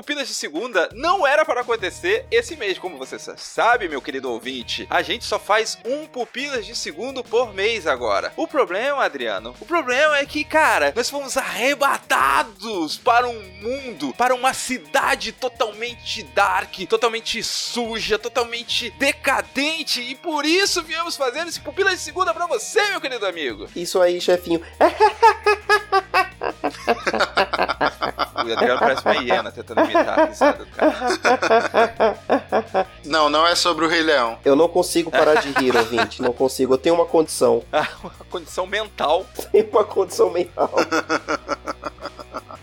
Pupilas de Segunda não era para acontecer esse mês, como você sabe, meu querido ouvinte. A gente só faz um Pupilas de Segundo por mês agora. O problema, Adriano, o problema é que, cara, nós fomos arrebatados para um mundo, para uma cidade totalmente dark, totalmente suja, totalmente decadente e por isso viemos fazer esse Pupilas de Segunda para você, meu querido amigo. Isso aí, chefinho. O Adriano parece uma hiena tentando imitar a risada do cara. Não, não é sobre o Rei Leão. Eu não consigo parar de rir, ouvinte. Não consigo. Eu tenho uma condição. Uma condição mental. Tenho uma condição mental.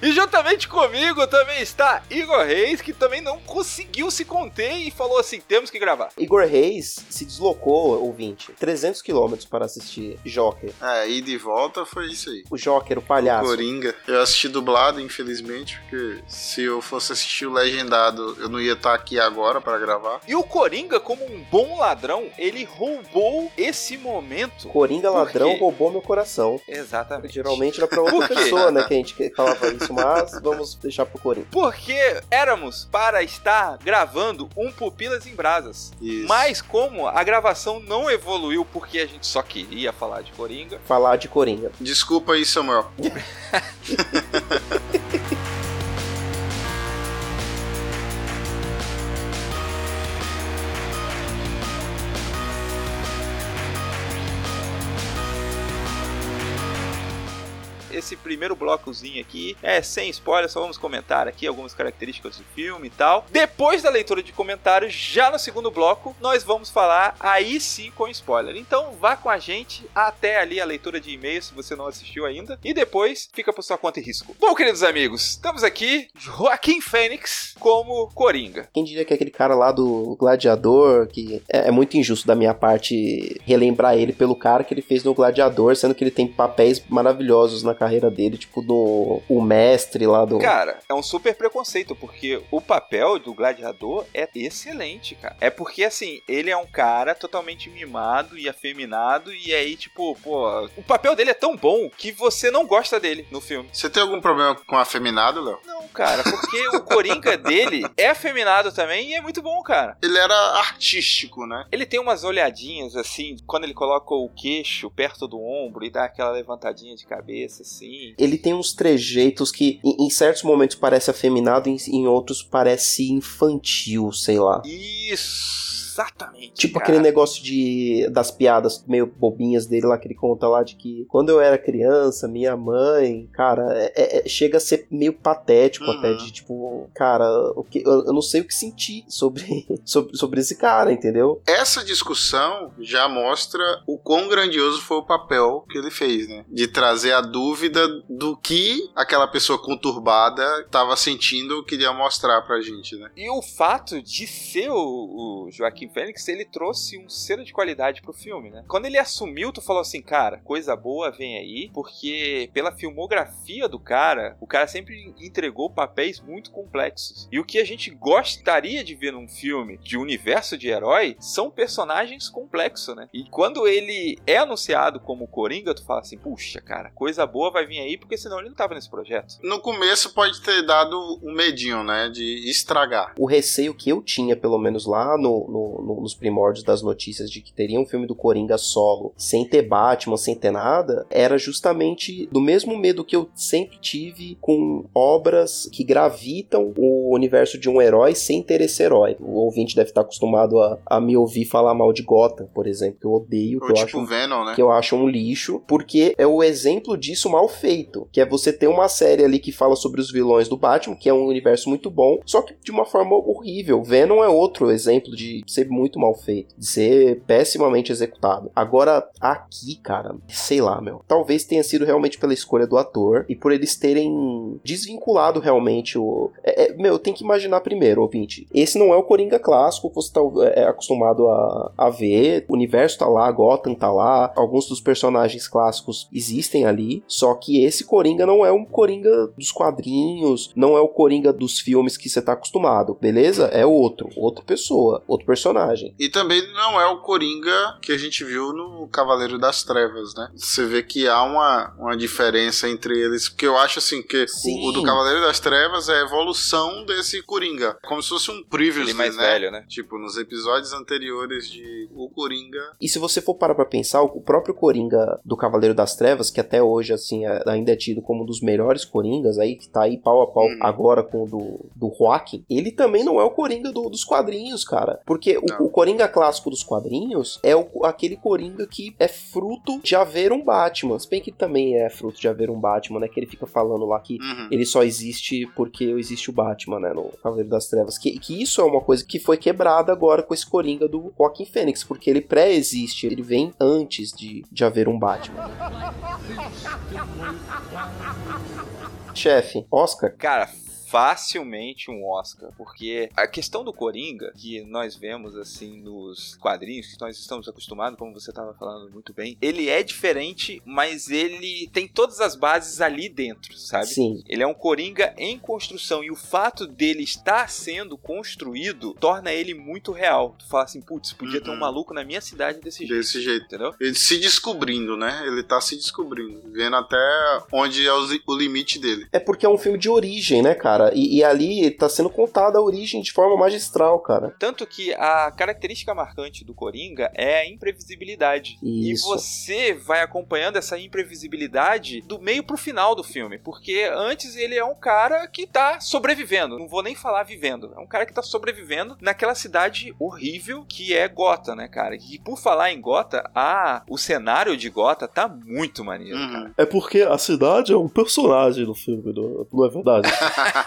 E juntamente comigo também está Igor Reis, que também não conseguiu se conter e falou assim: temos que gravar. Igor Reis se deslocou, ouvinte, 300 quilômetros para assistir Joker. É, e de volta foi isso aí. O Joker, o palhaço. Coringa. Eu assisti dublado, infelizmente, porque se eu fosse assistir o legendado, eu não ia estar aqui agora para gravar. E o Coringa, como um bom ladrão, ele roubou esse momento. Coringa ladrão roubou meu coração. Exatamente. Geralmente era pra outra pessoa, né, que a gente falava isso, mas vamos deixar pro Coringa. Porque éramos para estar gravando um Pupilas em Brasas. Isso. Mas como a gravação não evoluiu porque a gente só queria falar de Coringa, Falar de Coringa. Desculpa aí, Samuel. esse primeiro blocozinho aqui é sem spoiler, só vamos comentar aqui algumas características do filme e tal. Depois da leitura de comentários, já no segundo bloco, nós vamos falar aí sim com spoiler. Então vá com a gente até ali a leitura de e-mails se você não assistiu ainda e depois fica por sua conta e risco. Bom, queridos amigos, estamos aqui Joaquim Fênix como Coringa. Quem diria que aquele cara lá do Gladiador, que é, é muito injusto da minha parte relembrar ele pelo cara que ele fez no Gladiador, sendo que ele tem papéis maravilhosos na carreira dele, tipo do o mestre lá do. Cara, é um super preconceito, porque o papel do gladiador é excelente, cara. É porque, assim, ele é um cara totalmente mimado e afeminado, e aí, tipo, pô, o papel dele é tão bom que você não gosta dele no filme. Você tem algum problema com afeminado, Léo? Não, cara, porque o Coringa dele é afeminado também e é muito bom, cara. Ele era artístico, né? Ele tem umas olhadinhas assim, quando ele coloca o queixo perto do ombro e dá aquela levantadinha de cabeça assim. Ele tem uns trejeitos que em, em certos momentos parece afeminado, em, em outros parece infantil, sei lá. Isso, exatamente. Tipo cara. aquele negócio de das piadas meio bobinhas dele lá que ele conta lá de que quando eu era criança, minha mãe, cara, é- é- é- chega a ser meio patético Uhum. até de tipo, cara, o que, eu, eu não sei o que sentir sobre, sobre, sobre esse cara, entendeu? Essa discussão já mostra o quão grandioso foi o papel que ele fez, né? De trazer a dúvida do que aquela pessoa conturbada estava sentindo ou queria mostrar pra gente, né? E o fato de ser o, o Joaquim Fênix, ele trouxe um selo de qualidade pro filme, né? Quando ele assumiu, tu falou assim, cara, coisa boa vem aí, porque pela filmografia do cara, o cara sempre entregou papéis muito complexos. E o que a gente gostaria de ver num filme de universo de herói são personagens complexos, né? E quando ele é anunciado como Coringa, tu fala assim, puxa, cara, coisa boa vai vir aí, porque senão ele não tava nesse projeto. No começo pode ter dado um medinho, né? De estragar. O receio que eu tinha, pelo menos lá no, no, no- no- nos primórdios das notícias de que teria um filme do Coringa solo, sem ter Batman, sem ter nada, era justamente do mesmo medo que eu sempre tive com obras que gravitam o universo de um herói sem ter esse herói. O ouvinte deve estar acostumado a, a me ouvir falar mal de Gotham, por exemplo, que eu odeio, que Ou eu tipo acho Venom, né? que eu acho um lixo, porque é o exemplo disso mal feito, que é você ter uma série ali que fala sobre os vilões do Batman, que é um universo muito bom, só que de uma forma horrível. Venom é outro exemplo de ser muito mal feito, de ser pessimamente executado. Agora, aqui, cara, sei lá, meu, talvez tenha sido realmente pela escolha do ator e por eles terem desvinculado realmente o... É, é, meu, tem que imaginar primeiro, ouvinte, esse não é o Coringa clássico que você tá é, acostumado a, a ver, o universo tá lá, Gotham tá lá, alguns dos personagens clássicos existem ali, só que esse Coringa não é um Coringa dos quadrinhos, não é o Coringa dos filmes que você tá acostumado, beleza? É outro, outra pessoa, outro personagem. E também não é o Coringa que a gente viu no Cavaleiro das Trevas, né? Você vê que há uma, uma diferença entre eles, porque eu acho assim que o, o do Cavaleiro das Trevas é a evolução desse Coringa, como se fosse um previously, Ele mais né? velho, né? Tipo, nos episódios anteriores de O Coringa. E se você for parar pra pensar, o próprio Coringa do Cavaleiro das Trevas, que até hoje, assim, é- ainda é tido como um dos melhores Coringas, aí, que tá aí pau a pau Hum. agora com o do, do Joaquim, ele também não é o Coringa do- dos quadrinhos, cara. Porque O, o Coringa clássico dos quadrinhos é o- aquele Coringa que é fruto de haver um Batman. Se bem que também é fruto de haver um Batman, né? Que ele fica falando lá que Uhum. ele só existe porque existe o Batman, né, no Cavaleiro das Trevas. Que, que isso é uma coisa que foi quebrada agora com esse Coringa do Joaquim Fênix, porque ele pré-existe, ele vem antes de, de haver um Batman. Chefe, Oscar? Cara, facilmente um Oscar, porque a questão do Coringa, que nós vemos assim nos quadrinhos, que nós estamos acostumados, como você estava falando muito bem, ele é diferente, mas ele tem todas as bases ali dentro, sabe? Sim. Ele é um Coringa em construção e o fato dele estar sendo construído torna ele muito real. Tu fala assim, putz, podia ter um Uhum. maluco na minha cidade desse jeito. Desse jeito. Entendeu? Ele se descobrindo, né? Ele tá se descobrindo, vendo até onde é o, limite dele. É porque é um filme de origem, né, cara? E, e ali tá sendo contada a origem de forma magistral, cara. Tanto que a característica marcante do Coringa é a imprevisibilidade. E Isso. você vai acompanhando essa imprevisibilidade do meio pro final do filme. Porque antes ele é um cara que tá sobrevivendo. Não vou nem falar vivendo. É um cara que tá sobrevivendo naquela cidade horrível que é Gota, né, cara? E por falar em Gota, ah, o cenário de Gota tá muito maneiro, Uhum. cara. É porque a cidade é um personagem no filme, não é verdade?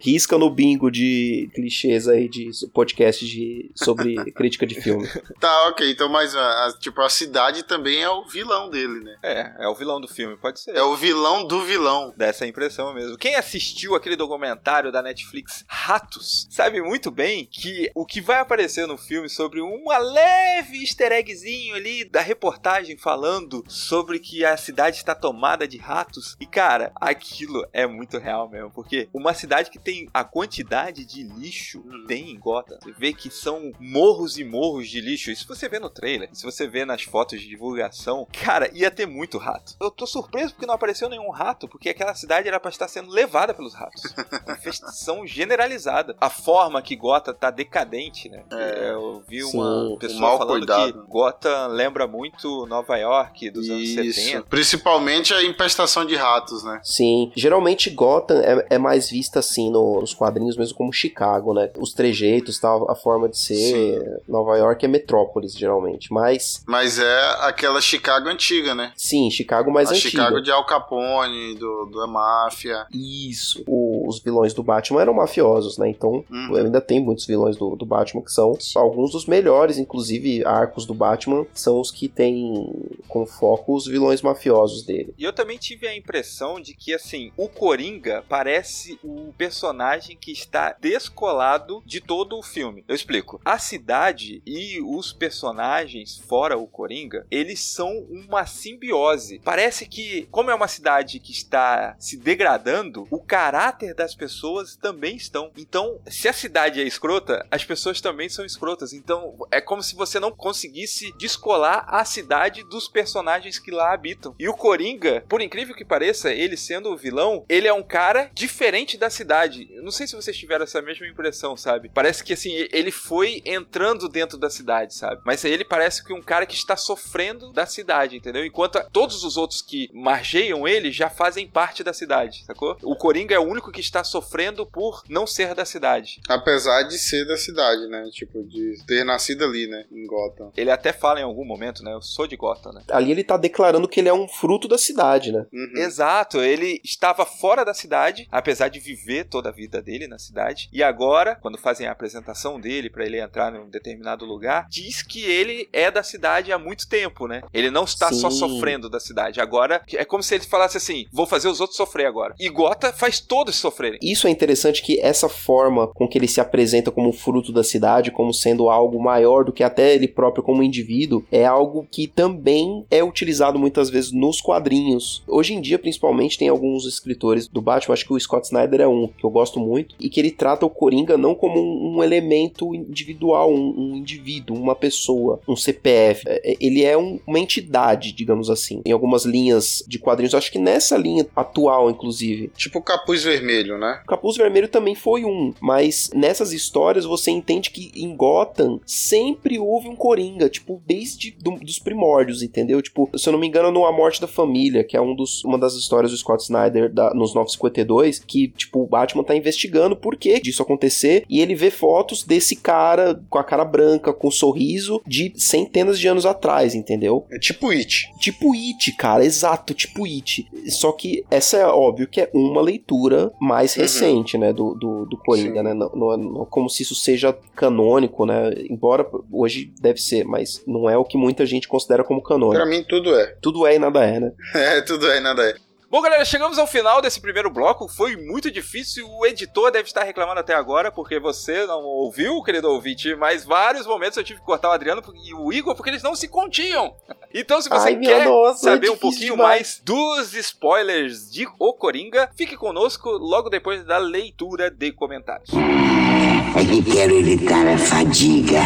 Risca no bingo de clichês aí de podcast de, sobre crítica de filme. Tá, ok. Então, mas a, a- tipo, a cidade também é o vilão dele, né? É, é o vilão do filme, pode ser. É o vilão do vilão. Dá essa impressão mesmo. Quem assistiu aquele documentário da Netflix Ratos sabe muito bem que o que vai aparecer no filme sobre uma leve easter eggzinho ali da reportagem falando sobre que a cidade está tomada de ratos. E cara, aquilo é muito real mesmo, porque uma cidade que tem a quantidade de lixo que tem em Gotham, você vê que são morros e morros de lixo. Isso você vê no trailer, se você vê nas fotos de divulgação, cara, ia ter muito rato. Eu tô surpreso porque não apareceu nenhum rato, porque aquela cidade era pra estar sendo levada pelos ratos. Infestação generalizada. A forma que Gotham tá decadente, né? É. Eu vi Sim, uma pessoa falando cuidado. que Gotham lembra muito Nova York dos anos Isso. 70. Principalmente a infestação de ratos, né? Sim, geralmente Gotham é, é mais vista assim no- nos quadrinhos mesmo como Chicago, né? Os trejeitos, tal, a forma de ser. Nova York é metrópolis, geralmente. Mas, Mas é aquela Chicago antiga, né? sim, Chicago mais a antiga. Chicago de Al Capone, do, da máfia. Isso. O- os vilões do Batman eram mafiosos, né? Então, Uhum. ainda tem muitos vilões do, do Batman que são alguns dos melhores, inclusive arcos do Batman são os que têm com foco os vilões mafiosos dele. E eu também tive a impressão de que, assim, o Coringa parece o personagem que está descolado de todo o filme. Eu explico. A cidade e os personagens, fora o Coringa, eles são uma simbiose. Parece que, como é uma cidade que está se degradando, o caráter das pessoas também estão. Então, se a cidade é escrota, as pessoas também são escrotas. Então, é como se você não conseguisse descolar a cidade dos personagens que lá habitam. E o Coringa, por incrível que pareça, ele sendo o vilão, ele é um cara diferente da cidade. Cidade. Eu não sei se vocês tiveram essa mesma impressão, sabe? Parece que assim, ele foi entrando dentro da cidade, sabe? Mas ele parece que um cara que está sofrendo da cidade, entendeu? Enquanto todos os outros que margeiam ele já fazem parte da cidade, sacou? O Coringa é o único que está sofrendo por não ser da cidade. Apesar de ser da cidade, né? Tipo, de ter nascido ali, né? Em Gotham. Ele até fala em algum momento, né? Eu sou de Gotham, né? Ali ele tá declarando que ele é um fruto da cidade, né? Uhum. Exato, ele estava fora da cidade, apesar de viver toda a vida dele na cidade. E agora, quando fazem a apresentação dele para ele entrar em um determinado lugar, diz que ele é da cidade há muito tempo, né? Ele não está só Sim. sofrendo da cidade. Agora é como se ele falasse assim: vou fazer os outros sofrer agora. E Gota faz todos sofrerem. Isso é interessante que essa forma com que ele se apresenta como fruto da cidade, como sendo algo maior do que até ele próprio como indivíduo, é algo que também é utilizado muitas vezes nos quadrinhos. Hoje em dia, principalmente, tem alguns escritores do Batman, acho que o Scott Snyder é um, que eu gosto muito, e que ele trata o Coringa não como um, um elemento individual, um, um indivíduo, uma pessoa, um CPF. É, Ele é um- uma entidade, digamos assim. Em algumas linhas de quadrinhos, acho que nessa linha atual, inclusive, Tipo o capuz vermelho, né? o Capuz Vermelho também foi um, mas nessas histórias você entende que em Gotham sempre houve um Coringa, tipo, desde do- dos primórdios, entendeu? Tipo, se eu não me engano, no A Morte da Família, que é um dos, uma das histórias do Scott Snyder da- nos 952, que, tipo, o Batman tá investigando por que disso acontecer, e ele vê fotos desse cara com a cara branca, com um sorriso, de centenas de anos atrás, entendeu? É tipo It. Tipo It, cara, exato, tipo It. Só que essa é óbvio que é uma leitura mais Uhum. recente, né, do, do, do Coringa, Sim. né? Não, não, não é como se isso seja canônico, né? Embora hoje deve ser, mas não é o que muita gente considera como Pra canônico. mim tudo é. Tudo é e nada é, né? É, tudo é, nada é. Bom, galera, chegamos ao final desse primeiro bloco. Foi muito difícil. O editor deve estar reclamando até agora, porque você não ouviu, querido ouvinte, mas vários momentos eu tive que cortar o Adriano e o Igor porque eles não se continham. Então, se você Ai, quer nossa, saber é um pouquinho demais. mais dos spoilers de O Coringa, fique conosco logo depois da leitura de comentários. É que quero evitar a fadiga.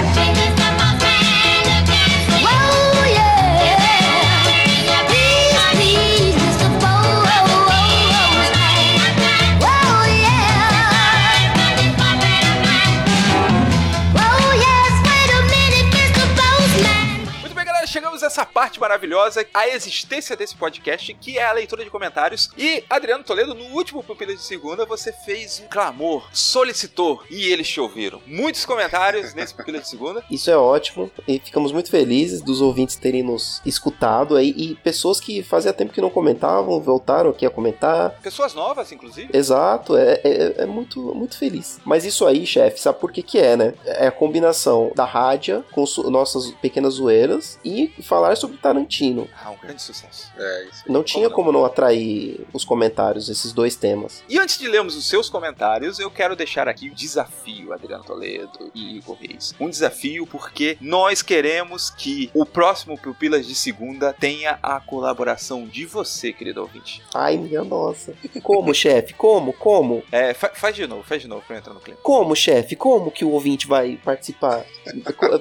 Chegamos a essa parte maravilhosa, a existência desse podcast, que é a leitura de comentários. E, Adriano Toledo, no último Pupila de Segunda, você fez um clamor, solicitou, e eles te ouviram. Muitos comentários nesse Pupila de Segunda. Isso é ótimo e ficamos muito felizes dos ouvintes terem nos escutado aí e pessoas que fazia tempo que não comentavam voltaram aqui a comentar. Pessoas novas, inclusive. Exato, é, é, é muito, muito feliz. Mas isso aí, chefe, sabe por que que é, né? É a combinação da rádio com nossas pequenas zoeiras e falar sobre Tarantino. Ah, um grande sucesso. É isso. Não tinha não? como não atrair os comentários, esses dois temas. E antes de lermos os seus comentários, eu quero deixar aqui o desafio, Adriano Toledo e Igor Reis. Um desafio porque nós queremos que o próximo Pupilas de Segunda tenha a colaboração de você, querido ouvinte. Ai, minha nossa. Como, chefe? Como? Como? É, fa- faz de novo, faz de novo pra eu entrar no clima. Como, chefe? Como que o ouvinte vai participar?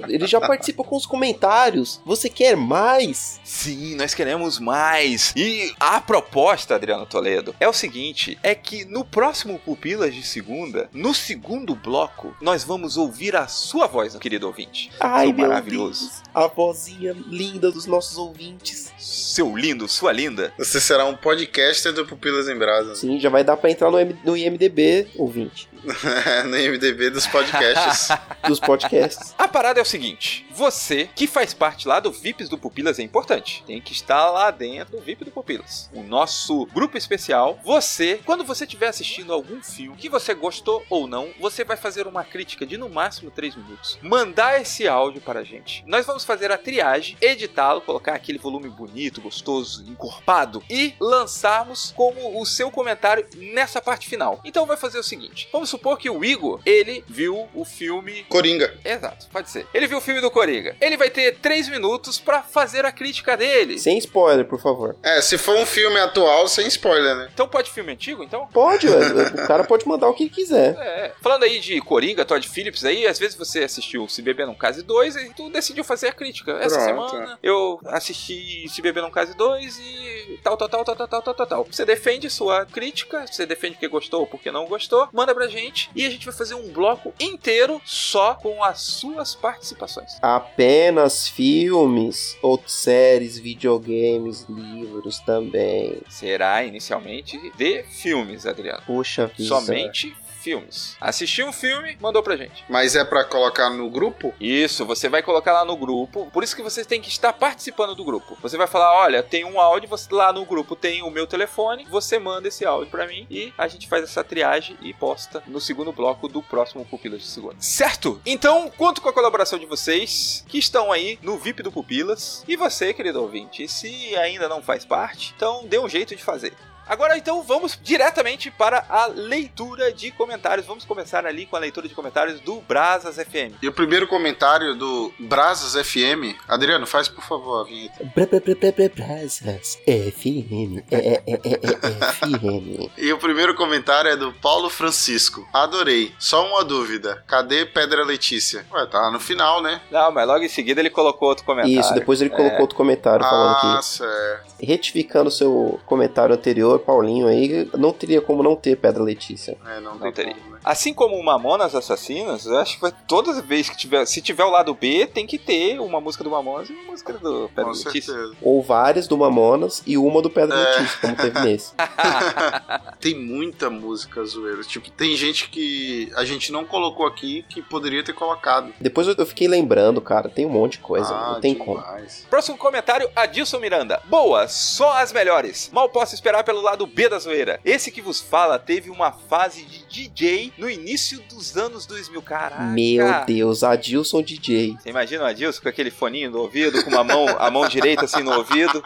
Ele já participa com os comentários. Você quer mais? Sim, nós queremos mais. E a proposta, Adriano Toledo, é o seguinte: é que no próximo Pupilas de Segunda, no segundo bloco, nós vamos ouvir a sua voz, querido ouvinte. Ai, Seu meu maravilhoso. Deus. A vozinha linda dos nossos ouvintes. Seu lindo, sua linda. Você será um podcaster do Pupilas em Brasa. Sim, já vai dar pra entrar no, M- no IMDB, ouvinte, no IMDB dos podcasts. dos podcasts. A parada é o seguinte: você que faz parte lá do VIPs do Pupilas é importante. Tem que estar lá dentro do VIP do Pupilas. O nosso grupo especial. Você, quando você estiver assistindo algum filme que você gostou ou não, você vai fazer uma crítica de no máximo 3 minutos. Mandar esse áudio para a gente. Nós vamos fazer a triagem, editá-lo, colocar aquele volume bonito, gostoso, encorpado e lançarmos como o seu comentário nessa parte final. Então vai fazer o seguinte: vamos supor que o Igor, ele viu o filme. Coringa. Exato, pode ser. Ele viu o filme do Coringa. Ele vai ter três minutos para fazer a crítica dele. Sem spoiler, por favor. É, se for um filme atual, sem spoiler, né? Então pode filme antigo, então? Pode, o cara pode mandar o que quiser. É, é. Falando aí de Coringa, Todd Phillips, aí, às vezes você assistiu Se Beber Num Case 2 e tu decidiu fazer a crítica. Essa Pronto. semana eu assisti Se Beber Num Case 2 e tal, tal, tal, tal, tal, tal, tal, tal. Você defende sua crítica, você defende que gostou ou porque não gostou, manda pra gente e a gente vai fazer um bloco inteiro só com as suas participações. Apenas filmes ou séries, videogames, livros também. Será inicialmente de filmes, Adriano. Puxa vida. Somente filmes. Assistiu um filme, mandou pra gente. Mas é pra colocar no grupo? Isso, você vai colocar lá no grupo. Por isso que você tem que estar participando do grupo. Você vai falar: olha, tem um áudio, você lá no grupo tem o meu telefone, você manda esse áudio pra mim e a gente faz essa triagem e posta no segundo bloco do próximo Pupilas de Segunda. Certo? Então, conto com a colaboração de vocês que estão aí no VIP do Pupilas. E você, querido ouvinte, se ainda não faz parte, então dê um jeito de fazer. Agora então vamos diretamente para a leitura de comentários. Vamos começar ali com a leitura de comentários do Brasas FM. E o primeiro comentário do Brasas FM. Adriano, faz por favor a vinheta. Bra, bra, bra, bra, bra, Brasas. FM. É, é, é, FM. E o primeiro comentário é do Paulo Francisco. Adorei. Só uma dúvida. Cadê Pedra Letícia? Ué, tá no final, né? Não, mas logo em seguida ele colocou outro comentário. Isso, depois ele colocou outro comentário falando ah, que, certo. retificando seu comentário anterior, Paulinho aí, não teria como não ter Pedra Letícia. É, não, Não teria. como, né? Assim como o Mamonas Assassinas, eu acho que vai, todas as vezes que tiver. Se tiver o lado B, tem que ter uma música do Mamonas e uma música do Pedro Com Letícia. certeza. Ou várias do Mamonas e uma do Pedra É. Letícia, como teve nesse. Tem muita música zoeira. Tipo, tem gente que a gente não colocou aqui que poderia ter colocado. Depois eu fiquei lembrando, cara, tem um monte de coisa, ah, não tem como. demais. Próximo comentário, Adilson Miranda. Boa, só as melhores. Mal posso esperar pelo lado B da zoeira. Esse que vos fala teve uma fase de DJ no início dos anos 2000. Caraca. Meu Deus, Adilson DJ. Você imagina o Adilson com aquele foninho no ouvido, com uma mão, a mão direita assim no ouvido.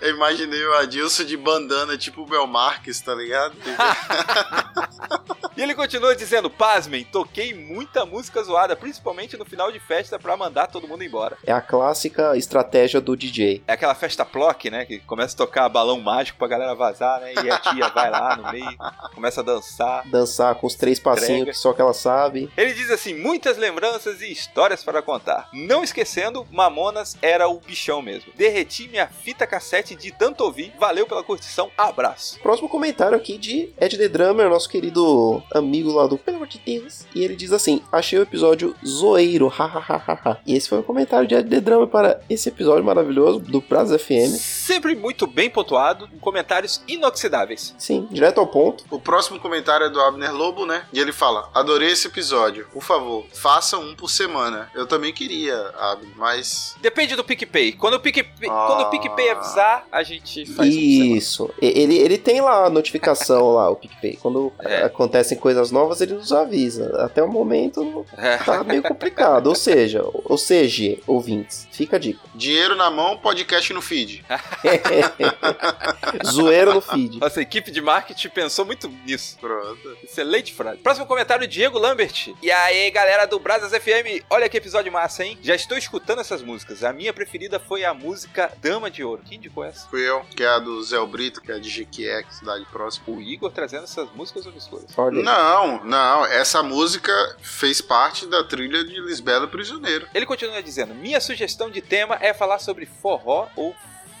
Eu imaginei o Adilson de bandana, tipo o Bel Marques, tá ligado? E ele continua dizendo: Pasmem, toquei muita música zoada, principalmente no final de festa, pra mandar todo mundo embora. É a clássica estratégia do DJ. É aquela festa plock, né? Que começa a tocar balão mágico pra galera vazar, né? E a tia vai lá no meio, começa a dançar. Dançar com os três passinhos que só que ela sabe. Ele diz assim: muitas lembranças e histórias para contar. Não esquecendo, Mamonas era o bichão mesmo. Derreti minha fita cassete de tanto ouvir. Valeu pela curtição. Abraço. Próximo comentário aqui de Ed The Drummer, nosso querido amigo lá do Pelo amor de Deus. E ele diz assim: Achei o episódio zoeiro, hahaha. e esse foi o comentário de Ed The Drummer para esse episódio maravilhoso do Prazo FM. Sempre muito bem pontuado, com comentários inoxidáveis. Sim, direto ao ponto. O próximo comentário é do Abner Lobo, né? E ele fala: Adorei esse episódio. Por favor, faça um por semana. Eu também queria, Abner, mas. Depende do PicPay. Quando o PicPay, Ah. quando o PicPay avisar, a gente faz um. Isso. E- Ele, ele tem lá a notificação lá, o PicPay. Quando É. acontecem coisas novas, ele nos avisa. Até o momento É. tá meio complicado. ou seja, ou seja, ouvintes, fica a dica. Dinheiro na mão, podcast no feed. Zoeira no feed. Nossa equipe de marketing pensou muito nisso. Pronto. Excelente frase. Próximo comentário, Diego Lambert. E aí, galera do Brasas FM, olha que episódio massa, hein? Já estou escutando essas músicas. A minha preferida foi a música Dama de Ouro. Quem indicou essa? Fui eu, que é a do Zé Brito, que é de Jequié, cidade próxima. O Igor trazendo essas músicas obscuras. Olha. Não, não, essa música fez parte da trilha de Lisbela Prisioneiro. Ele continua dizendo: Minha sugestão de tema é falar sobre forró ou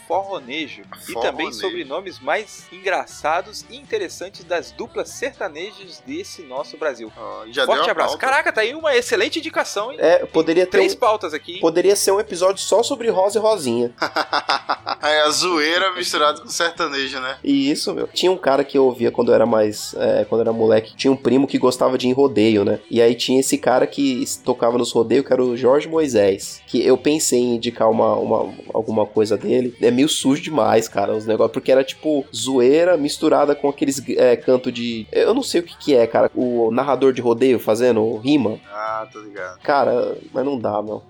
forronejo e também Forronejo. sobre nomes mais engraçados e interessantes das duplas sertanejas desse nosso Brasil. Já Forte abraço. pauta. Caraca, tá aí uma excelente indicação, hein? É, poderia ter Três um- pautas aqui. hein? Poderia ser um episódio só sobre Rosa e Rosinha. é a zoeira misturada com sertanejo, né? E isso, meu. Tinha um cara que eu ouvia quando eu era mais. é, quando eu era moleque. Tinha um primo que gostava de ir em rodeio, né? E aí tinha esse cara que tocava nos rodeios, que era o Jorge Moisés. Que eu pensei em indicar uma, uma- alguma coisa dele. É meio sujo demais, cara, os negócios. Porque era tipo zoeira misturada com aqueles é, canto de. Eu não sei o que, que é, cara. O narrador de rodeio fazendo rima. Ah, tô ligado. Cara, mas não dá, meu.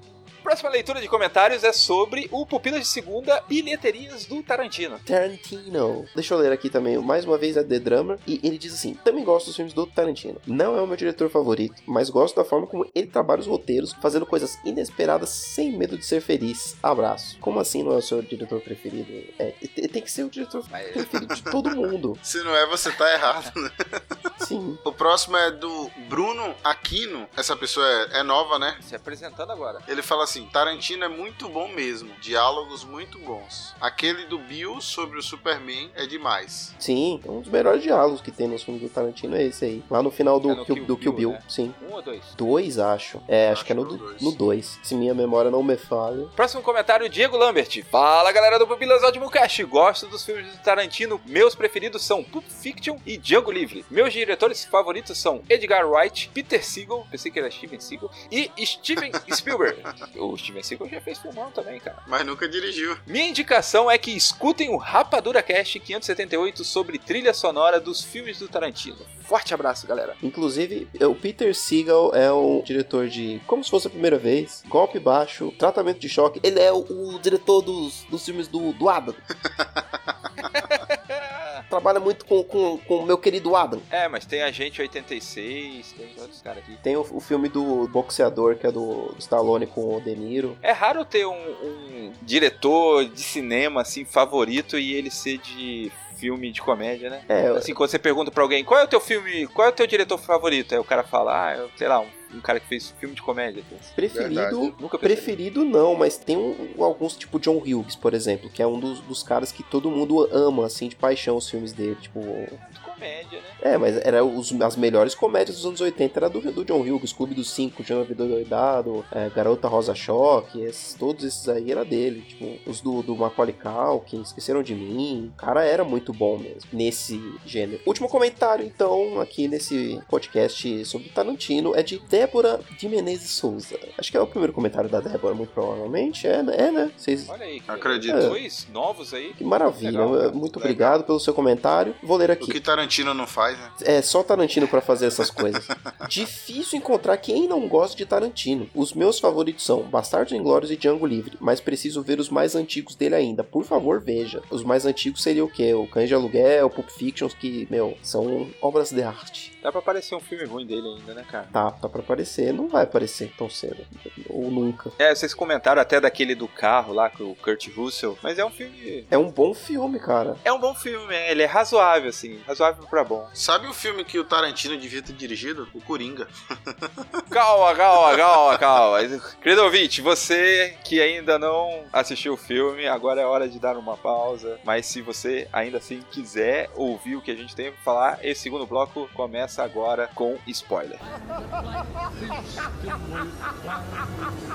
Próxima leitura de comentários é sobre o Pupilas de Segunda Bilheterias do Tarantino. Tarantino. Deixa eu ler aqui também, mais uma vez, a The Drummer. E ele diz assim: Também gosto dos filmes do Tarantino. Não é o meu diretor favorito, mas gosto da forma como ele trabalha os roteiros, fazendo coisas inesperadas sem medo de ser feliz. Abraço. Como assim não é o seu diretor preferido? É, te- tem que ser o diretor preferido de todo mundo. Se não é, você tá errado, né? Sim. O próximo é do Bruno Aquino, essa pessoa é, é nova, né? Se apresentando agora. Ele fala assim: Tarantino é muito bom mesmo, diálogos muito bons. Aquele do Bill sobre o Superman é demais. Sim, um dos melhores diálogos que tem nos filmes do Tarantino é esse aí. Lá no final do, É no Kill, Kill do Kill Bill, Bill, né? sim. Um ou dois? Dois, acho. É, acho, Acho que é no é no dois. Se minha memória não me falha. Próximo comentário, Diego Lambert. Fala galera do Pupilas Audimocast. Gosto dos filmes do Tarantino. Meus preferidos são Pulp Fiction e Django Livre. Meus diretores favoritos são Edgar Wright, Peter Seagal, pensei que era Steven Seagal, e Steven Spielberg. O Steven Seagal já fez filmão também, cara. Mas nunca dirigiu. Minha indicação é que escutem o Rapadura Cast 578 sobre trilha sonora dos filmes do Tarantino. Forte abraço, galera. Inclusive, o Peter Seagal é o diretor de Como se fosse a primeira vez, Golpe Baixo, Tratamento de Choque. Ele é o, o diretor dos, dos filmes do, do Adam. Trabalha muito com, com, com o meu querido Adam. É, mas tem Agente 86, tem outros caras aqui. Tem o, o filme do boxeador, que é do, Stallone com o De Niro. É raro ter um, um diretor de cinema assim favorito e ele ser de filme de comédia, né? É, Assim, quando você pergunta pra alguém qual é o teu filme, qual é o teu diretor favorito, aí o cara fala, ah, eu, sei lá, um, um cara que fez filme de comédia. preferido. Verdade. Nunca. Preferido não, mas tem um- alguns, tipo John Hughes, por exemplo, que é um dos, dos caras que todo mundo ama, assim, de paixão os filmes dele. Tipo, comédia, né? É, mas era os, as melhores comédias dos anos 80 era do, do John Hughes, Clube dos Cinco, John Vida Doidado, é, Garota Rosa Choque, esses, todos esses aí era dele. Tipo, os do, do Macaulay Culkin, Esqueceram de Mim. O cara era muito bom mesmo, nesse gênero. Último comentário, então, aqui nesse podcast sobre Tarantino é de Débora de Menezes Souza. Acho que é o primeiro comentário da Débora, muito provavelmente. É, né? É, né? Vocês... Olha aí. que- Acredito. Dois novos aí. Que maravilha. Legal, muito Legal. obrigado pelo seu comentário. Vou ler O aqui. que Tarantino não faz, né? É só Tarantino pra fazer essas coisas. Difícil encontrar quem não gosta de Tarantino. Os meus favoritos são Bastardos Inglórios e Django Livre, mas preciso ver os mais antigos dele ainda. Por favor, veja. Os mais antigos seriam o quê? O Cães de Aluguel, Pulp Fiction, que, meu, são obras de arte. Dá pra aparecer um filme ruim dele ainda, né, cara? Tá, tá pra aparecer. Não vai aparecer tão cedo. Ou nunca. É, vocês comentaram até daquele do carro lá com o Kurt Russell, mas é um filme. É um bom filme, cara. É um bom filme, é, ele é razoável, assim, razoável pra bom. Sabe o filme que o Tarantino devia ter dirigido? O Coringa. Calma, calma, calma, calma. Querido ouvinte, você que ainda não assistiu o filme, agora é hora de dar uma pausa. Mas se você ainda assim quiser ouvir o que a gente tem pra falar, esse segundo bloco começa agora com spoiler.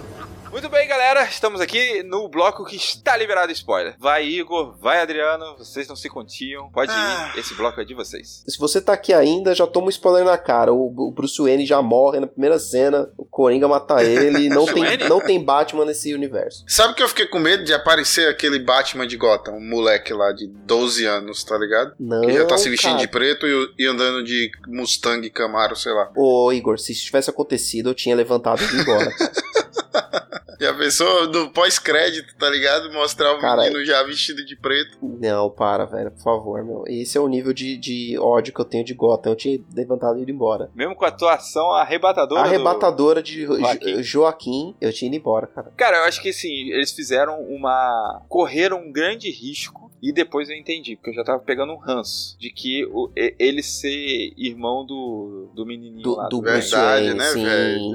Muito bem, galera, estamos aqui no bloco que está liberado spoiler. Vai, Igor, vai, Adriano, vocês não se continham. Pode Ah. ir, esse bloco é de vocês. Se você tá aqui ainda, já toma um spoiler na cara. O, o Bruce Wayne já morre na primeira cena. O Coringa mata ele. Não, tem, não tem Batman nesse universo. Sabe que eu fiquei com medo de aparecer aquele Batman de Gotham, um moleque lá de 12 anos, tá ligado? Não. Que já tá se vestindo cara. de preto e, e andando de Mustang Camaro, sei lá. Ô, Igor, se isso tivesse acontecido, eu tinha levantado e ido embora. Já pensou no pós-crédito, tá ligado? Mostrar o Cara, menino já vestido de preto. Não, para, velho, por favor, meu. Esse é o nível de, de ódio que eu tenho de Gotham. Eu tinha levantado e ido embora. Mesmo com a atuação arrebatadora. do- Arrebatadora de Jo- Joaquim. Joaquim, eu tinha ido embora, cara. Cara, eu acho que assim, eles fizeram uma. correram um grande risco. E depois eu entendi, porque eu já tava pegando um ranço de que o- ele ser irmão do, do menininho Do, lá. do Bruce Verdade, Wayne, né, sim. velho?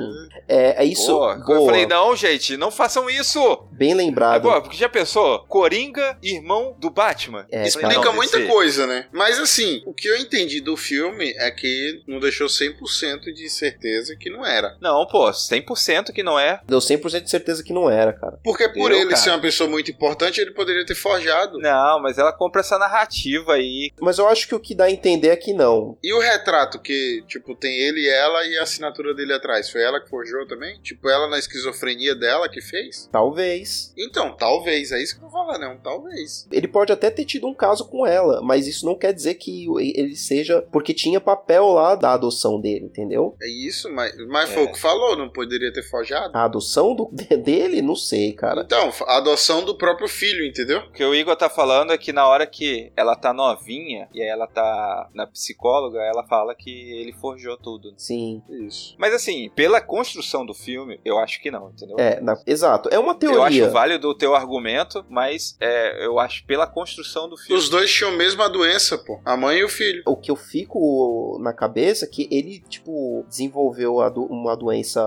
É, é isso. Pô, boa, eu falei, não, gente, não façam isso! bem É, lembrado. pô, porque já pensou? Coringa, irmão do Batman. É, Isso cara. Explica não, muita coisa, né? Mas assim, o que eu entendi do filme é que não deixou 100% de certeza que não era. Não, pô, 100% que não é. Deu 100% de certeza que não era, cara. Porque por Eu, ele cara. ser uma pessoa muito importante, ele poderia ter forjado. Não, mas ela compra essa narrativa aí. Mas eu acho que o que dá a entender é que não. E o retrato que, tipo, tem ele e ela e a assinatura dele atrás, foi ela que forjou também? Tipo, ela na esquizofrenia dela que fez? Talvez. Então, talvez, é isso que eu vou falar, não, talvez. Ele pode até ter tido um caso com ela, mas isso não quer dizer que ele seja. Porque tinha papel lá da adoção dele, entendeu? É isso, mas, mas foi É. o que falou, não poderia ter forjado? A adoção do- dele, não sei, cara. Então, a adoção do próprio filho, entendeu? O que o Igor tá falando é que na hora que ela tá novinha e aí ela tá na psicóloga, ela fala que ele forjou tudo. Sim. Isso. Mas assim, pela construção do filme, eu acho que não, entendeu? É, na- exato. É uma Eu teoria teoria. acho válido o teu argumento, mas é, eu acho pela construção do filme. Os dois tinham a mesma doença, pô. A mãe e o filho. O que eu fico na cabeça é que ele, tipo, desenvolveu a do- uma doença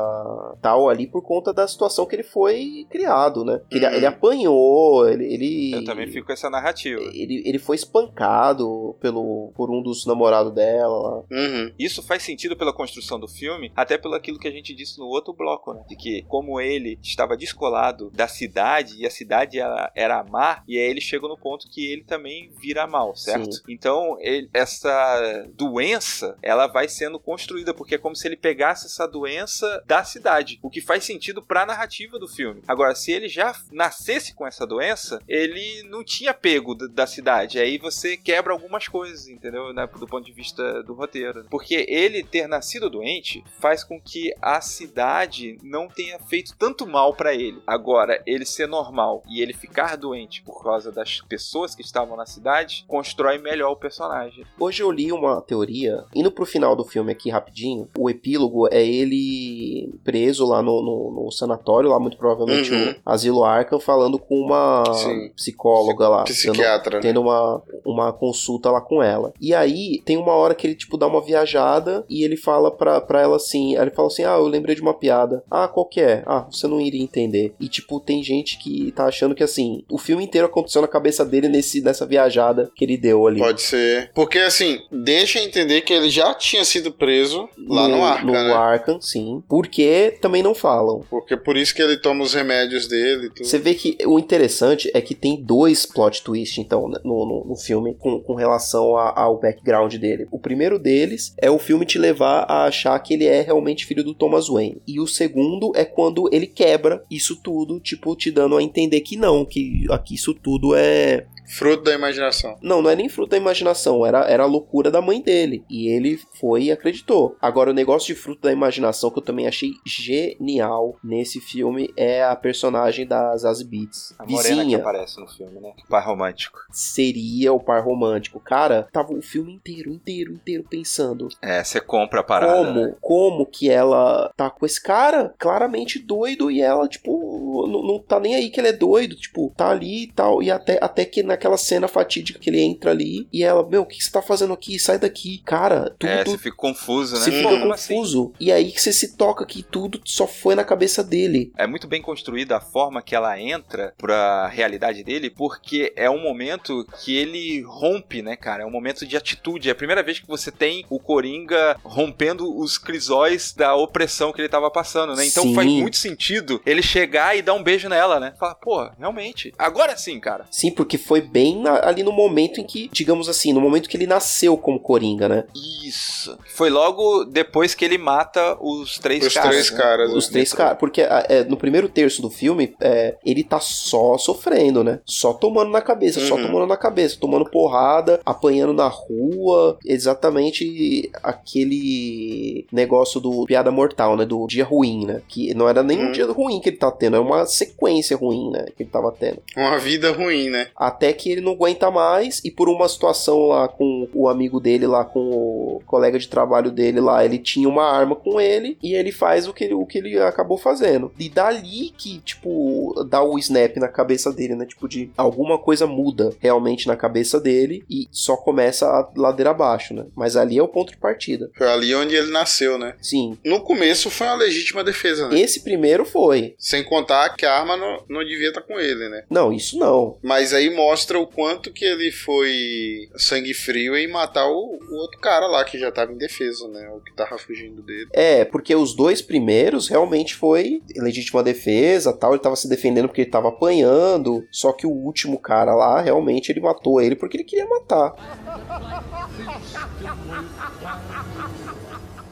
tal ali por conta da situação que ele foi criado, né? Que ele, Uhum. ele apanhou, ele, ele. Eu também fico com essa narrativa. Ele, ele foi espancado pelo, por um dos namorados dela. Uhum. Isso faz sentido pela construção do filme, até pelo aquilo que a gente disse no outro bloco, né? De que como ele estava descolado da cidade e a cidade era, era má, e aí ele chega no ponto que ele também vira mal, certo? Sim. Então, ele- essa doença, ela vai sendo construída, porque é como se ele pegasse essa doença da cidade, o que faz sentido pra narrativa do filme. Agora, se ele já nascesse com essa doença, ele não tinha pego da- da cidade, aí você quebra algumas coisas, entendeu? Né? Do ponto de vista do roteiro. Porque ele ter nascido doente faz com que a cidade não tenha feito tanto mal pra ele. Agora, ele ser normal e ele ficar doente por causa das pessoas que estavam na cidade, constrói melhor o personagem. Hoje eu li uma teoria, indo pro final do filme aqui rapidinho, o epílogo é ele preso lá no, no, no sanatório, lá muito provavelmente Uhum. o Asilo Arkham, falando com uma Sim. psicóloga lá. tendo- Psiquiatra, né? tendo uma, uma consulta lá com ela. E aí, tem uma hora que ele, tipo, dá uma viajada e ele fala pra, pra ela assim: ele fala assim, ah, eu lembrei de uma piada. Ah, qual que é? Ah, você não iria entender. E, tipo, tem gente que tá achando que, assim, o filme inteiro aconteceu na cabeça dele nesse, nessa viajada que ele deu ali. Pode ser. Porque assim, deixa entender que ele já tinha sido preso lá no, Arca, no né? Arkham, sim. Porque também não falam. Porque por isso que ele toma os remédios dele tudo. Você vê que o interessante é que tem dois plot twists, então, né, no, no, no filme, com, com relação a- ao background dele. O primeiro deles é o filme te levar a achar que ele é realmente filho do Thomas Wayne. E o segundo é quando ele quebra isso tudo, tipo, te dando a entender que não, que aqui isso tudo é. Fruto da imaginação. Não, não é nem fruto da imaginação, era, era a loucura da mãe dele. E ele foi e acreditou. Agora, o negócio de fruto da imaginação que eu também achei genial nesse filme é a personagem da Zazie Beetz. A morena que Vizinha aparece no filme, né? O pai romântico. seria o par romântico. Cara, tava o filme inteiro, inteiro, inteiro pensando É, você compra a parada. como, né? como que ela tá com esse cara claramente doido e ela, tipo, não, não tá nem aí que ele é doido, tipo, tá ali e tal. E até, até que naquela cena fatídica que ele entra ali e ela, meu, o que você tá fazendo aqui? Sai daqui. Cara, tudo. É, você fica confuso, né? você fica como assim? confuso. E aí que você se toca que tudo só foi na cabeça dele. É muito bem construída a forma que ela entra pra realidade dele, porque é um momento que ele rompe, né, cara? É um momento de atitude. É a primeira vez que você tem o Coringa rompendo os crisóis da opressão que ele tava passando, né? Então Sim. faz muito sentido ele chegar e dar um beijo nela, né? Falar, pô, realmente. Agora sim, cara. Sim, porque foi bem na- ali no momento em que, digamos assim, no momento que ele nasceu como Coringa, né? Isso. Foi logo depois que ele mata os três Os caras. três né? caras, Os né? três caras. Porque ah, é, no primeiro terço do filme, é, ele tá só sofrendo, né? Só tomando na cabeça, só Uhum. tomando na cabeça, tomando porrada, apanhando na rua. Exatamente aquele negócio do piada mortal, né? Do dia ruim, né? Que não era nem um Uhum. dia ruim que ele tá tendo, é uma sequência ruim, né? Que ele tava tendo. Uma vida ruim, né? Até que ele não aguenta mais e por uma situação lá com o amigo dele, lá com o colega de trabalho dele lá, ele tinha uma arma com ele e ele faz o que ele, o que ele acabou fazendo. E dali que, tipo, dá o snap na cabeça dele, né? Tipo, de alguma coisa muda realmente na cabeça dele e só começa a ladeira abaixo, né? Mas ali é o ponto de partida. Foi ali onde ele nasceu, né? Sim. No começo foi uma legítima defesa, né? Esse primeiro foi. Sem contar que a arma não, não devia estar com ele, né? Não, isso não. Mas aí mostra o quanto que ele foi sangue frio em matar o, o outro cara lá que já tava em defesa, né? O que tava fugindo dele. É, porque os dois primeiros realmente foi legítima defesa, tal, ele tava se defendendo porque ele tava apanhando, só que o último cara lá, realmente ele matou ele porque ele queria matar.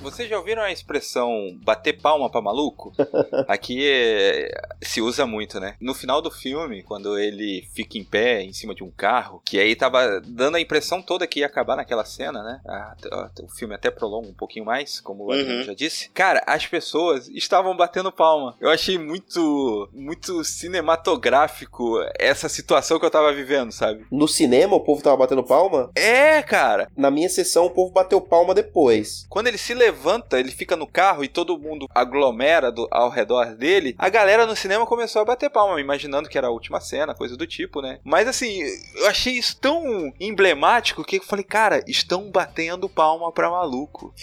Vocês já ouviram a expressão bater palma pra maluco? Aqui é, se usa muito, né? No final do filme, quando ele fica em pé em cima de um carro, que aí tava dando a impressão toda que ia acabar naquela cena, né? Ah, ah, o filme até prolonga um pouquinho mais, como o Uhum. já disse. Cara, as pessoas estavam batendo palma. Eu achei muito, muito cinematográfico essa situação que eu tava vivendo, sabe? No cinema o povo tava batendo palma, É, cara. na minha sessão o povo bateu palma depois. Quando ele se levanta levanta, ele fica no carro e todo mundo aglomera do- ao redor dele, a galera no cinema começou a bater palma, imaginando que era a última cena, coisa do tipo, né? Mas assim, eu achei isso tão emblemático que eu falei, cara, estão batendo palma pra maluco.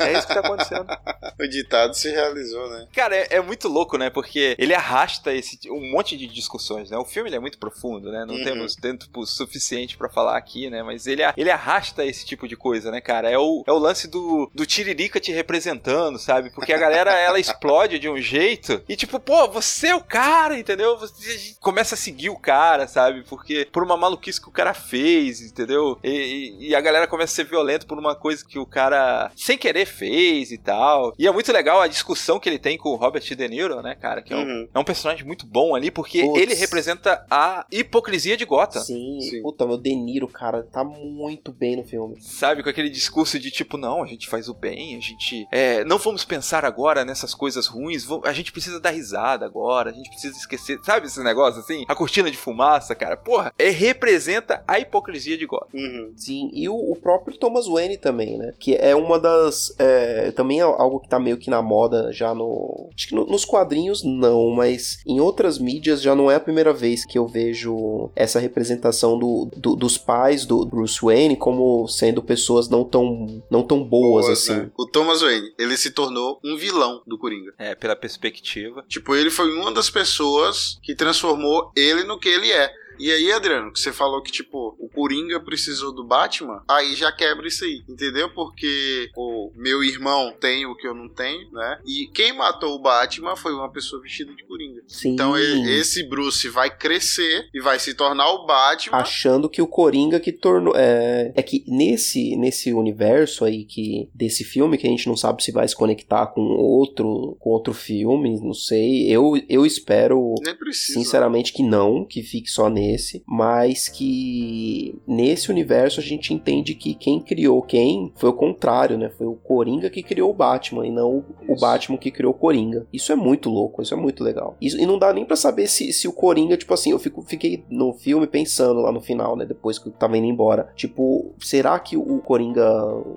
É isso que tá acontecendo. O ditado se realizou, né? Cara, é, é muito louco, né? Porque ele arrasta esse um monte de discussões, né? O filme é muito profundo, né? Não Uhum. temos tempo suficiente pra falar aqui, né? Mas ele, ele arrasta esse tipo de coisa, né, cara? É o, é o lance do, do Tiririca te representando, sabe? Porque a galera, ela explode de um jeito e tipo, pô, você é o cara, entendeu? Você começa a seguir o cara, sabe? Porque por uma maluquice que o cara fez, entendeu? E, e- e a galera começa a ser violenta por uma coisa que o cara sem querer fez e tal. E é muito legal a discussão que ele tem com o Robert De Niro, né, cara? Que é um, Uhum. é um personagem muito bom ali, porque Putz. ele representa a hipocrisia de Gotham. Sim, Sim. puta, meu De Niro, cara, tá muito bem no filme. Sabe, com aquele discurso de tipo, não, a gente faz o bem, gente. É, não vamos pensar agora nessas coisas ruins, a gente precisa dar risada agora, a gente precisa esquecer. Sabe esse negócio assim? A cortina de fumaça, cara. Porra, é, representa a hipocrisia de Gotham. Uhum. Sim, e o, o próprio Thomas Wayne também, né? Que é uma das. é, também é algo que tá meio que na moda já no. Acho que no- nos quadrinhos não, mas em outras mídias já não é a primeira vez que eu vejo essa representação do, do- dos pais do Bruce Wayne como sendo pessoas não tão, não tão boas, assim. né? O Thomas Wayne, ele se tornou um vilão do Coringa. É, pela perspectiva. Tipo, ele foi uma das pessoas que transformou ele no que ele é. E aí, Adriano, que você falou que, tipo, o Coringa precisou do Batman, aí já quebra isso aí, entendeu? Porque o meu irmão tem o que eu não tenho, né? E quem matou o Batman foi uma pessoa vestida de Coringa. Sim. Então esse Bruce vai crescer e vai se tornar o Batman. achando que o Coringa que tornou é, é que nesse nesse universo aí que desse filme que a gente não sabe se vai se conectar com outro com outro filme, não sei. Eu eu espero. Sinceramente que não, que fique só nesse, mas que nesse universo a gente entende que quem criou quem foi o contrário, né? Foi o Coringa que criou o Batman e não o-. Batman que criou o Coringa. Isso é muito louco, isso é muito legal. Isso- e não dá nem pra saber se, se o Coringa, tipo assim, eu fico, fiquei no filme pensando lá no final, né? Depois que eu tava indo embora. Tipo, será que o Coringa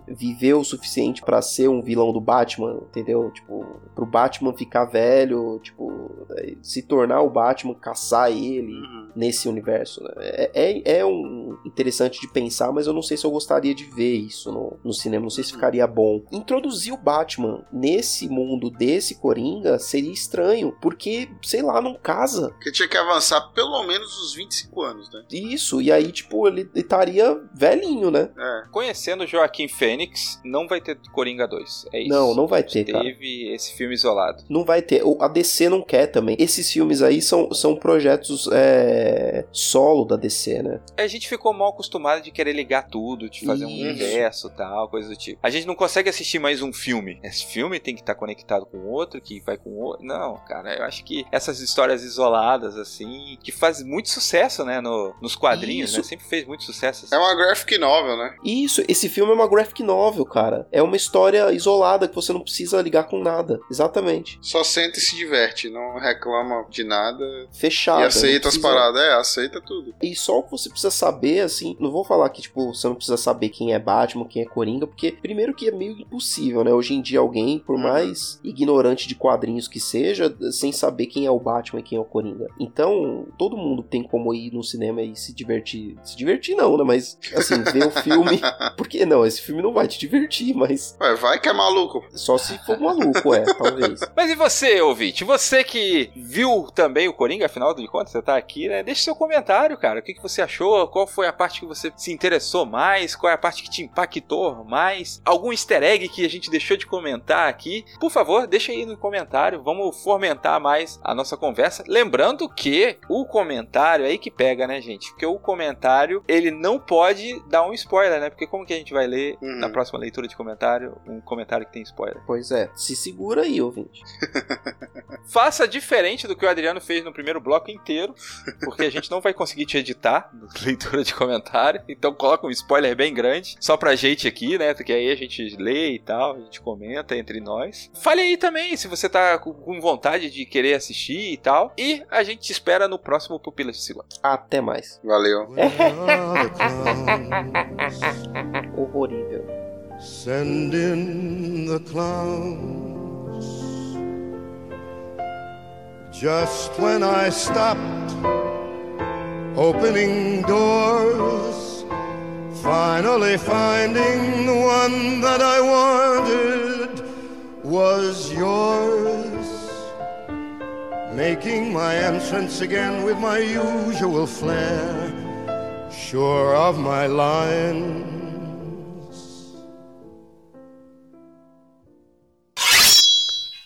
viveu o suficiente pra ser um vilão do Batman, entendeu? Tipo, pro Batman ficar velho, tipo, eh, se tornar o Batman, caçar ele Uhum. nesse universo. Né? É, é, é um interessante de pensar, mas eu não sei se eu gostaria de ver isso no, no cinema. Não sei se ficaria bom. Introduzir o Batman nesse mundo desse Coringa seria estranho, porque, sei lá, não casa. Porque tinha que avançar pelo menos os 25 anos, né? Isso, e aí, tipo, ele estaria velhinho, né? É. Conhecendo Joaquim Fênix, não vai ter Coringa 2. É isso. Não, não vai ter, cara. Teve esse filme isolado. Não vai ter. O- A DC não quer também. Esses filmes aí são, são projetos é, solo da DC, né? A gente ficou mal acostumado de querer ligar tudo, de fazer um Isso. universo tal, coisa do tipo. A gente não consegue assistir mais um filme. Esse filme tem que estar conectado com outro, que vai com outro. Não, cara, eu acho que essas histórias isoladas, assim, que faz muito sucesso, né, no- nos quadrinhos, Isso. né? Sempre fez muito sucesso. assim. É uma graphic novel, né? Isso, esse filme é uma graphic novel, cara. É uma história isolada que você não precisa ligar com nada. Exatamente. Só sente e se diverte, não reclama de nada Fechado. e aceita as precisa- paradas. É, aceita tudo. E só o que você precisa saber, assim, não vou falar que, tipo, você não precisa saber quem é Batman, quem é Coringa, porque, primeiro que é meio impossível, né? Hoje em dia, alguém, por Uhum. mais ignorante de quadrinhos que seja, sem saber quem é o Batman e quem é o Coringa. Então, todo mundo tem como ir no cinema e se divertir. Se divertir não, né? Mas, assim, ver o filme. Porque não, esse filme não vai te divertir, mas Ué, vai que é maluco. só se for maluco, é, talvez. Mas e você, ouvinte? Você que viu também o Coringa, afinal de contas, você tá aqui, né? Deixe seu comentário, cara. O que, que você achou? Qual foi a parte que você se interessou mais? Qual é a parte que te impactou mais? Algum easter egg que a gente deixou de comentar aqui? Por favor, deixa aí no comentário. Vamos fomentar mais a nossa conversa. Lembrando que o comentário é aí que pega, né, gente? Porque o comentário, ele não pode dar um spoiler, né? Porque como que a gente vai ler Uhum. na próxima leitura de comentário um comentário que tem spoiler? Pois é, se segura aí, ouvinte. Faça diferente do que o Adriano fez no primeiro bloco inteiro, porque a gente não vai conseguir te editar na leitura de comentário. Então coloca um spoiler bem grande, só pra gente aqui, né? Porque aí a gente lê e tal, a gente comenta entre nós. Fale aí também se você tá com- vontade de querer assistir e tal. E a gente te espera no próximo Pupilas de Segundo. Até mais. Valeu. Horror memorível. Send in the clowns. Just when I stopped opening doors, finally finding the one that I wanted was yours. Making my entrance again with my usual flair, sure of my lines